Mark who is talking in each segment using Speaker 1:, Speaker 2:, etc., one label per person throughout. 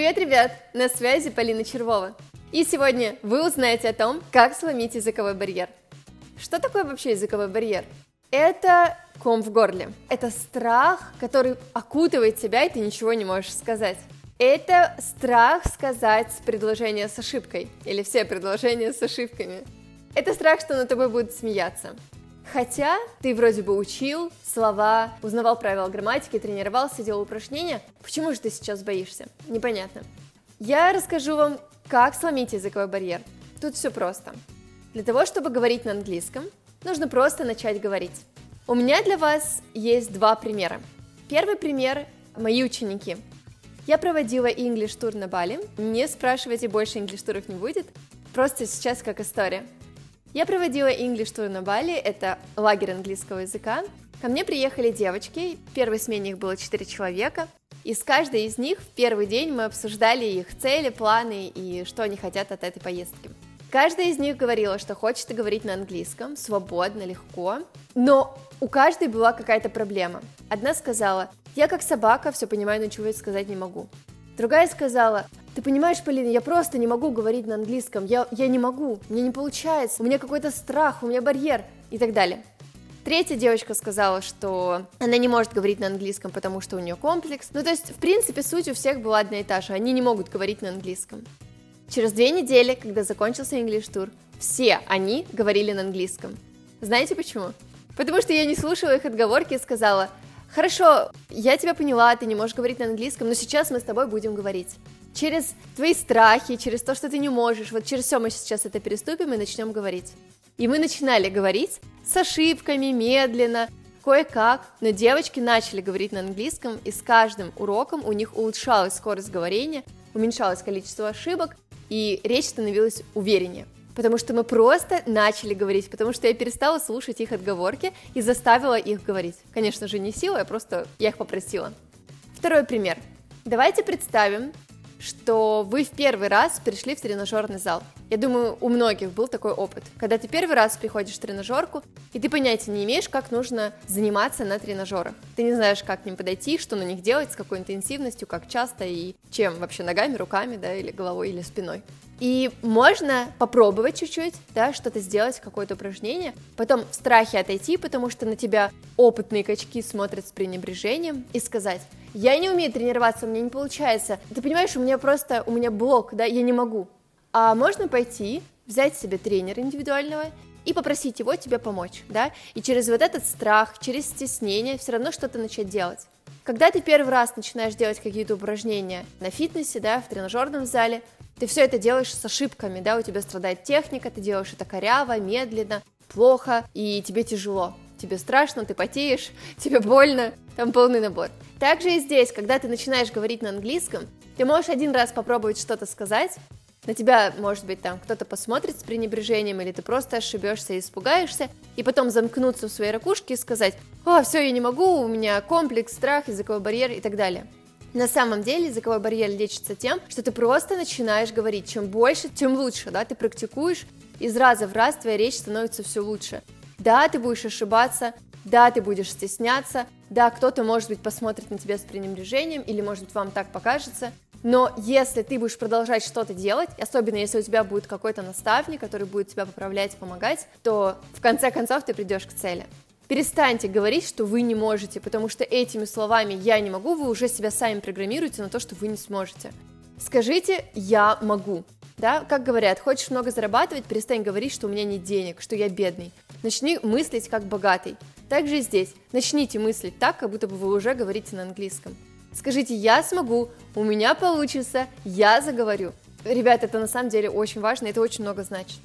Speaker 1: Привет, ребят! На связи Полина Червова. И сегодня вы узнаете о том, как сломить языковой барьер. Что такое вообще языковой барьер? Это ком в горле. Это страх, который окутывает тебя, и ты ничего не можешь сказать. Это страх сказать предложение с ошибкой, или все предложения с ошибками. Это страх, что над тобой будут смеяться. Хотя ты вроде бы учил слова, узнавал правила грамматики, тренировался, делал упражнения, почему же ты сейчас боишься? Непонятно. Я расскажу вам, как сломить языковой барьер. Тут все просто. Для того, чтобы говорить на английском, нужно просто начать говорить. У меня для вас есть два примера. Первый пример – мои ученики. Я проводила English тур на Бали. Не спрашивайте, больше English туров не будет. Просто сейчас как история. Я проводила English Tour на Бали, это лагерь английского языка. Ко мне приехали девочки, в первой смене их было 4 человека, и с каждой из них в первый день мы обсуждали их цели, планы и что они хотят от этой поездки. Каждая из них говорила, что хочет говорить на английском, свободно, легко, но у каждой была какая-то проблема. Одна сказала, я как собака все понимаю, но чего сказать не могу. Другая сказала, ты понимаешь, Полина, я просто не могу говорить на английском, я, я не могу, мне не получается, у меня какой-то страх, у меня барьер и так далее. Третья девочка сказала, что она не может говорить на английском, потому что у нее комплекс. Ну, то есть, в принципе, суть у всех была одна и та же, они не могут говорить на английском. Через две недели, когда закончился English Tour, все они говорили на английском. Знаете почему? Потому что я не слушала их отговорки и сказала, хорошо, я тебя поняла, ты не можешь говорить на английском, но сейчас мы с тобой будем говорить через твои страхи, через то, что ты не можешь, вот через все мы сейчас это переступим и начнем говорить. И мы начинали говорить с ошибками, медленно, кое-как, но девочки начали говорить на английском, и с каждым уроком у них улучшалась скорость говорения, уменьшалось количество ошибок, и речь становилась увереннее. Потому что мы просто начали говорить, потому что я перестала слушать их отговорки и заставила их говорить. Конечно же, не силой, а просто я их попросила. Второй пример. Давайте представим, что вы в первый раз пришли в тренажерный зал. Я думаю, у многих был такой опыт, когда ты первый раз приходишь в тренажерку, и ты понятия не имеешь, как нужно заниматься на тренажерах. Ты не знаешь, как к ним подойти, что на них делать, с какой интенсивностью, как часто и чем вообще ногами, руками, да, или головой, или спиной. И можно попробовать чуть-чуть, да, что-то сделать, какое-то упражнение, потом в страхе отойти, потому что на тебя опытные качки смотрят с пренебрежением, и сказать, я не умею тренироваться, у меня не получается. Ты понимаешь, у меня просто, у меня блок, да, я не могу. А можно пойти, взять себе тренера индивидуального и попросить его тебе помочь, да, и через вот этот страх, через стеснение все равно что-то начать делать. Когда ты первый раз начинаешь делать какие-то упражнения на фитнесе, да, в тренажерном зале, ты все это делаешь с ошибками, да, у тебя страдает техника, ты делаешь это коряво, медленно, плохо, и тебе тяжело тебе страшно, ты потеешь, тебе больно, там полный набор. Также и здесь, когда ты начинаешь говорить на английском, ты можешь один раз попробовать что-то сказать, на тебя, может быть, там кто-то посмотрит с пренебрежением, или ты просто ошибешься и испугаешься, и потом замкнуться в своей ракушке и сказать, о, все, я не могу, у меня комплекс, страх, языковой барьер и так далее. На самом деле языковой барьер лечится тем, что ты просто начинаешь говорить. Чем больше, тем лучше, да, ты практикуешь, из раза в раз твоя речь становится все лучше. Да, ты будешь ошибаться, да, ты будешь стесняться, да, кто-то, может быть, посмотрит на тебя с пренебрежением, или, может быть, вам так покажется, но если ты будешь продолжать что-то делать, особенно если у тебя будет какой-то наставник, который будет тебя поправлять, помогать, то в конце концов ты придешь к цели. Перестаньте говорить, что вы не можете, потому что этими словами «я не могу» вы уже себя сами программируете на то, что вы не сможете. Скажите «я могу». Да, как говорят, хочешь много зарабатывать, перестань говорить, что у меня нет денег, что я бедный. Начни мыслить как богатый. Также и здесь. Начните мыслить так, как будто бы вы уже говорите на английском. Скажите «я смогу», «у меня получится», «я заговорю». Ребят, это на самом деле очень важно, это очень много значит.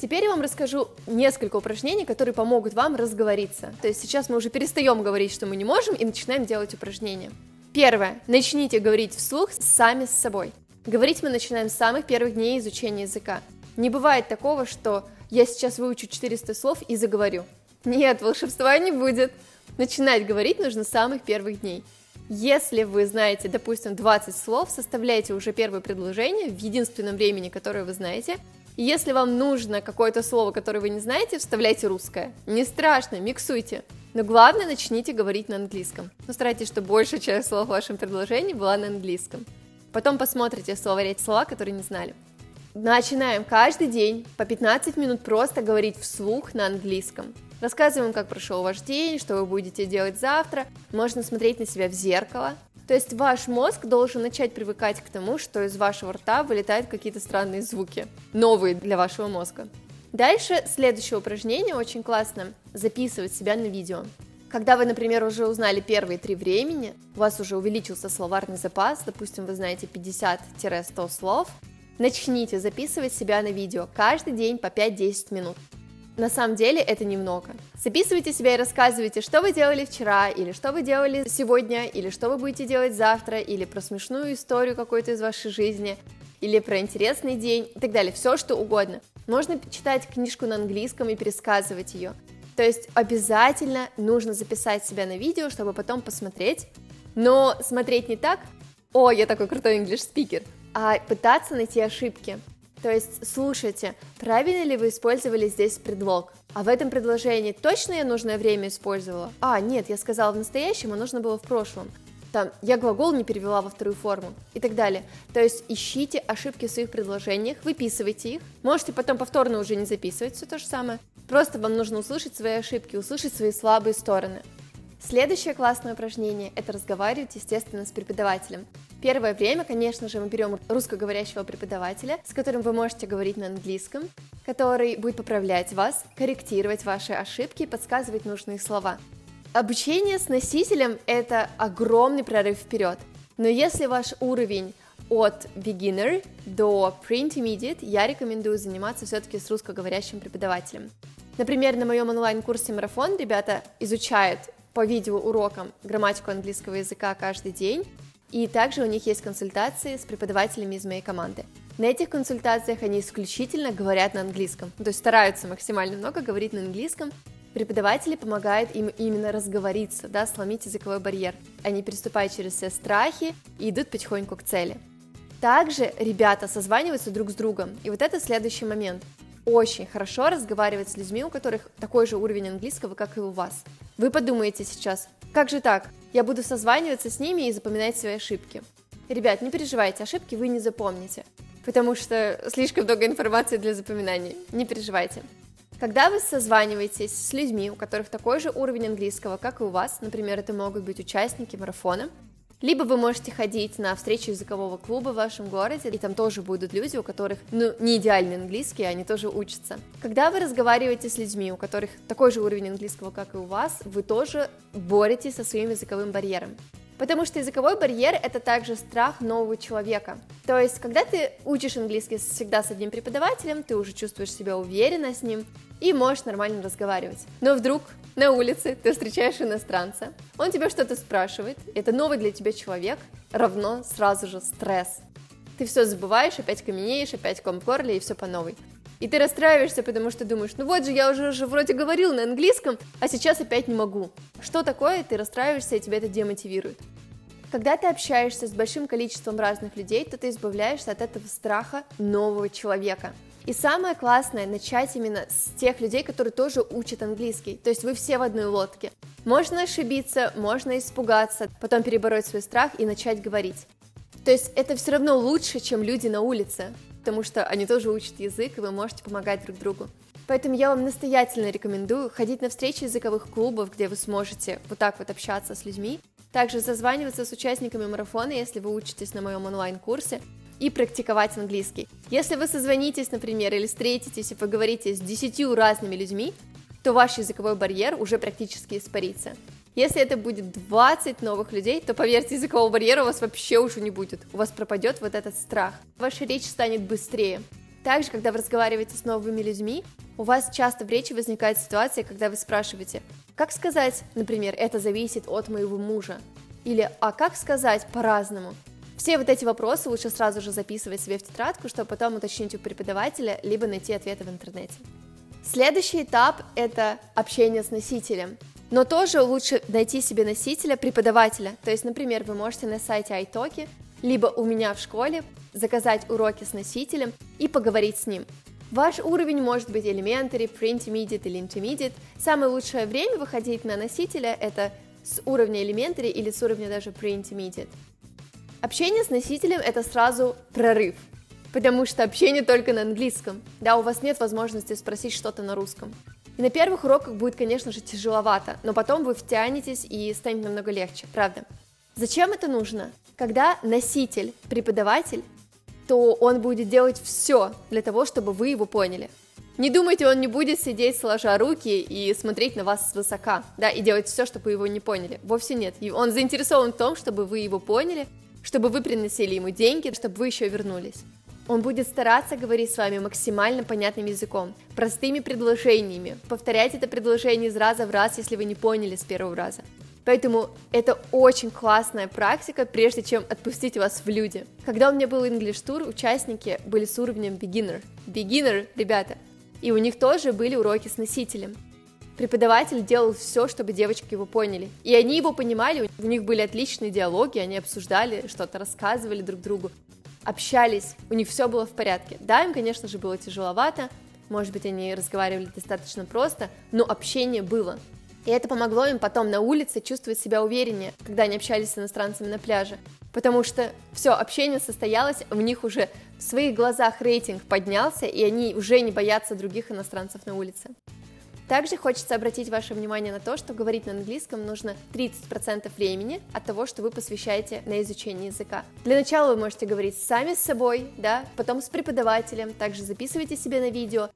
Speaker 1: Теперь я вам расскажу несколько упражнений, которые помогут вам разговориться. То есть сейчас мы уже перестаем говорить, что мы не можем, и начинаем делать упражнения. Первое. Начните говорить вслух сами с собой. Говорить мы начинаем с самых первых дней изучения языка. Не бывает такого, что я сейчас выучу 400 слов и заговорю. Нет, волшебства не будет. Начинать говорить нужно с самых первых дней. Если вы знаете, допустим, 20 слов, составляйте уже первое предложение в единственном времени, которое вы знаете. Если вам нужно какое-то слово, которое вы не знаете, вставляйте русское. Не страшно, миксуйте. Но главное, начните говорить на английском. Но старайтесь, чтобы большая часть слов в вашем предложении была на английском. Потом посмотрите в слова, которые не знали. Начинаем каждый день по 15 минут просто говорить вслух на английском. Рассказываем, как прошел ваш день, что вы будете делать завтра. Можно смотреть на себя в зеркало. То есть ваш мозг должен начать привыкать к тому, что из вашего рта вылетают какие-то странные звуки, новые для вашего мозга. Дальше следующее упражнение очень классно – записывать себя на видео. Когда вы, например, уже узнали первые три времени, у вас уже увеличился словарный запас, допустим, вы знаете 50-100 слов, начните записывать себя на видео каждый день по 5-10 минут. На самом деле это немного. Записывайте себя и рассказывайте, что вы делали вчера, или что вы делали сегодня, или что вы будете делать завтра, или про смешную историю какой-то из вашей жизни, или про интересный день и так далее, все что угодно. Можно читать книжку на английском и пересказывать ее. То есть обязательно нужно записать себя на видео, чтобы потом посмотреть, но смотреть не так, о, я такой крутой English speaker, а пытаться найти ошибки. То есть слушайте, правильно ли вы использовали здесь предлог? А в этом предложении точно я нужное время использовала? А, нет, я сказала в настоящем, а нужно было в прошлом. Там, я глагол не перевела во вторую форму и так далее. То есть ищите ошибки в своих предложениях, выписывайте их. Можете потом повторно уже не записывать все то же самое. Просто вам нужно услышать свои ошибки, услышать свои слабые стороны. Следующее классное упражнение – это разговаривать, естественно, с преподавателем. Первое время, конечно же, мы берем русскоговорящего преподавателя, с которым вы можете говорить на английском, который будет поправлять вас, корректировать ваши ошибки и подсказывать нужные слова. Обучение с носителем – это огромный прорыв вперед, но если ваш уровень от beginner до pre-intermediate, я рекомендую заниматься все-таки с русскоговорящим преподавателем. Например, на моем онлайн-курсе «Марафон» ребята изучают по видеоурокам грамматику английского языка каждый день, и также у них есть консультации с преподавателями из моей команды. На этих консультациях они исключительно говорят на английском, то есть стараются максимально много говорить на английском. Преподаватели помогают им именно разговориться, да, сломить языковой барьер. Они переступают через все страхи и идут потихоньку к цели. Также ребята созваниваются друг с другом, и вот это следующий момент. Очень хорошо разговаривать с людьми, у которых такой же уровень английского, как и у вас. Вы подумаете сейчас, как же так? Я буду созваниваться с ними и запоминать свои ошибки. Ребят, не переживайте, ошибки вы не запомните, потому что слишком много информации для запоминания. Не переживайте. Когда вы созваниваетесь с людьми, у которых такой же уровень английского, как и у вас, например, это могут быть участники марафона, либо вы можете ходить на встречу языкового клуба в вашем городе, и там тоже будут люди, у которых, ну, не идеальный английский, они тоже учатся. Когда вы разговариваете с людьми, у которых такой же уровень английского, как и у вас, вы тоже боретесь со своим языковым барьером. Потому что языковой барьер – это также страх нового человека. То есть, когда ты учишь английский всегда с одним преподавателем, ты уже чувствуешь себя уверенно с ним и можешь нормально разговаривать. Но вдруг на улице ты встречаешь иностранца, он тебя что-то спрашивает, это новый для тебя человек, равно сразу же стресс. Ты все забываешь, опять каменеешь, опять ком в горле и все по новой. И ты расстраиваешься, потому что думаешь, ну вот же, я уже, уже вроде говорил на английском, а сейчас опять не могу. Что такое? Ты расстраиваешься, и тебя это демотивирует. Когда ты общаешься с большим количеством разных людей, то ты избавляешься от этого страха нового человека. И самое классное начать именно с тех людей, которые тоже учат английский. То есть вы все в одной лодке. Можно ошибиться, можно испугаться, потом перебороть свой страх и начать говорить. То есть это все равно лучше, чем люди на улице потому что они тоже учат язык, и вы можете помогать друг другу. Поэтому я вам настоятельно рекомендую ходить на встречи языковых клубов, где вы сможете вот так вот общаться с людьми, также зазваниваться с участниками марафона, если вы учитесь на моем онлайн-курсе, и практиковать английский. Если вы созвонитесь, например, или встретитесь и поговорите с десятью разными людьми, то ваш языковой барьер уже практически испарится. Если это будет 20 новых людей, то поверьте, языкового барьера у вас вообще уже не будет. У вас пропадет вот этот страх. Ваша речь станет быстрее. Также, когда вы разговариваете с новыми людьми, у вас часто в речи возникает ситуация, когда вы спрашиваете, как сказать, например, это зависит от моего мужа, или а как сказать по-разному. Все вот эти вопросы лучше сразу же записывать себе в тетрадку, чтобы потом уточнить у преподавателя, либо найти ответы в интернете. Следующий этап – это общение с носителем. Но тоже лучше найти себе носителя, преподавателя. То есть, например, вы можете на сайте iTalki, либо у меня в школе заказать уроки с носителем и поговорить с ним. Ваш уровень может быть elementary, pre-intermediate или intermediate. Самое лучшее время выходить на носителя это с уровня elementary или с уровня даже pre-intermediate. Общение с носителем это сразу прорыв, потому что общение только на английском, да, у вас нет возможности спросить что-то на русском. И на первых уроках будет, конечно же, тяжеловато, но потом вы втянетесь и станет намного легче, правда. Зачем это нужно? Когда носитель, преподаватель, то он будет делать все для того, чтобы вы его поняли. Не думайте, он не будет сидеть сложа руки и смотреть на вас свысока, да, и делать все, чтобы вы его не поняли. Вовсе нет. Он заинтересован в том, чтобы вы его поняли, чтобы вы приносили ему деньги, чтобы вы еще вернулись. Он будет стараться говорить с вами максимально понятным языком, простыми предложениями, повторять это предложение из раза в раз, если вы не поняли с первого раза. Поэтому это очень классная практика, прежде чем отпустить вас в люди. Когда у меня был English Tour, участники были с уровнем beginner. Beginner, ребята. И у них тоже были уроки с носителем. Преподаватель делал все, чтобы девочки его поняли. И они его понимали, у них были отличные диалоги, они обсуждали, что-то рассказывали друг другу общались, у них все было в порядке. Да, им, конечно же, было тяжеловато, может быть, они разговаривали достаточно просто, но общение было. И это помогло им потом на улице чувствовать себя увереннее, когда они общались с иностранцами на пляже. Потому что все, общение состоялось, в них уже в своих глазах рейтинг поднялся, и они уже не боятся других иностранцев на улице. Также хочется обратить ваше внимание на то, что говорить на английском нужно 30% времени от того, что вы посвящаете на изучение языка. Для начала вы можете говорить сами с собой, да, потом с преподавателем, также записывайте себе на видео,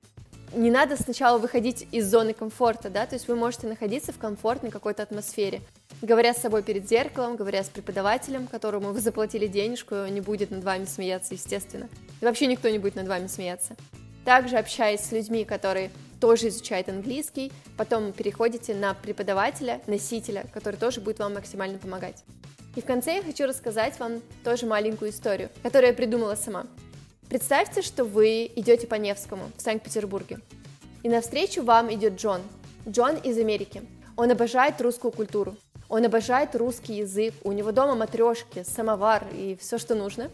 Speaker 1: не надо сначала выходить из зоны комфорта, да, то есть вы можете находиться в комфортной какой-то атмосфере, говоря с собой перед зеркалом, говоря с преподавателем, которому вы заплатили денежку, он не будет над вами смеяться, естественно. И вообще никто не будет над вами смеяться. Также общаясь с людьми, которые тоже изучают английский, потом переходите на преподавателя, носителя, который тоже будет вам максимально помогать. И в конце я хочу рассказать вам тоже маленькую историю, которую я придумала сама. Представьте, что вы идете по Невскому в Санкт-Петербурге, и навстречу вам идет Джон. Джон из Америки. Он обожает русскую культуру, он обожает русский язык, у него дома матрешки, самовар и все, что нужно.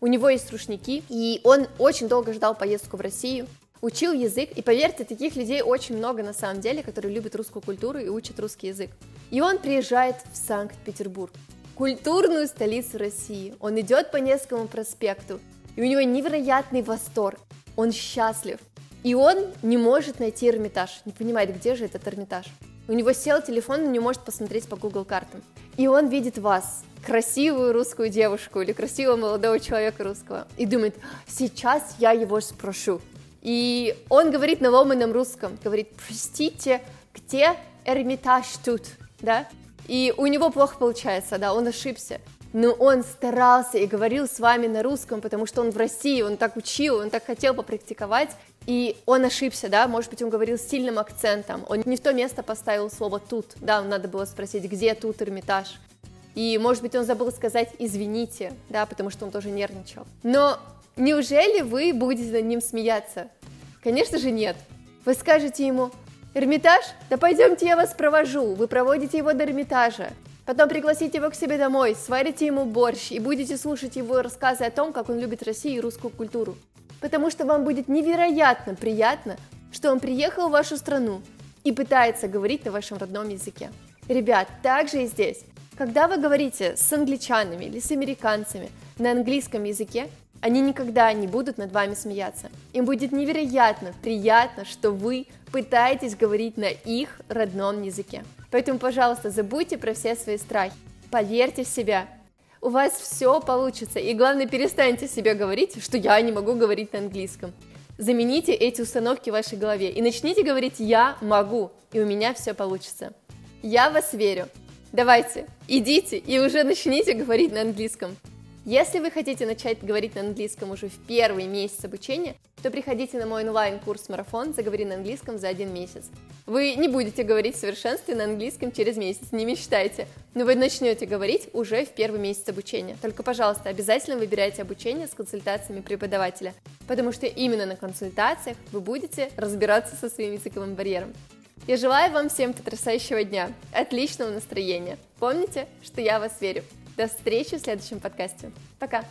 Speaker 1: У него есть рушники, и он очень долго ждал поездку в Россию, учил язык, и поверьте, таких людей очень много на самом деле, которые любят русскую культуру и учат русский язык. И он приезжает в Санкт-Петербург, культурную столицу России. Он идет по Невскому проспекту, и у него невероятный восторг. Он счастлив. И он не может найти Эрмитаж, не понимает, где же этот Эрмитаж. У него сел телефон, он не может посмотреть по Google картам. И он видит вас, красивую русскую девушку или красивого молодого человека русского, и думает, сейчас я его спрошу. И он говорит на ломаном русском, говорит, простите, где Эрмитаж тут, да? И у него плохо получается, да, он ошибся. Но он старался и говорил с вами на русском, потому что он в России, он так учил, он так хотел попрактиковать, и он ошибся, да, может быть, он говорил с сильным акцентом, он не в то место поставил слово «тут», да, надо было спросить, где тут Эрмитаж, и, может быть, он забыл сказать «извините», да, потому что он тоже нервничал. Но Неужели вы будете над ним смеяться? Конечно же нет. Вы скажете ему, Эрмитаж? Да пойдемте я вас провожу. Вы проводите его до Эрмитажа. Потом пригласите его к себе домой, сварите ему борщ и будете слушать его рассказы о том, как он любит Россию и русскую культуру. Потому что вам будет невероятно приятно, что он приехал в вашу страну и пытается говорить на вашем родном языке. Ребят, также и здесь. Когда вы говорите с англичанами или с американцами на английском языке, они никогда не будут над вами смеяться. Им будет невероятно приятно, что вы пытаетесь говорить на их родном языке. Поэтому, пожалуйста, забудьте про все свои страхи. Поверьте в себя. У вас все получится. И главное, перестаньте себе говорить, что я не могу говорить на английском. Замените эти установки в вашей голове и начните говорить «я могу», и у меня все получится. Я вас верю. Давайте, идите и уже начните говорить на английском. Если вы хотите начать говорить на английском уже в первый месяц обучения, то приходите на мой онлайн-курс «Марафон. Заговори на английском за один месяц». Вы не будете говорить в совершенстве на английском через месяц, не мечтайте, но вы начнете говорить уже в первый месяц обучения. Только, пожалуйста, обязательно выбирайте обучение с консультациями преподавателя, потому что именно на консультациях вы будете разбираться со своим языковым барьером. Я желаю вам всем потрясающего дня, отличного настроения. Помните, что я вас верю. До встречи в следующем подкасте. Пока!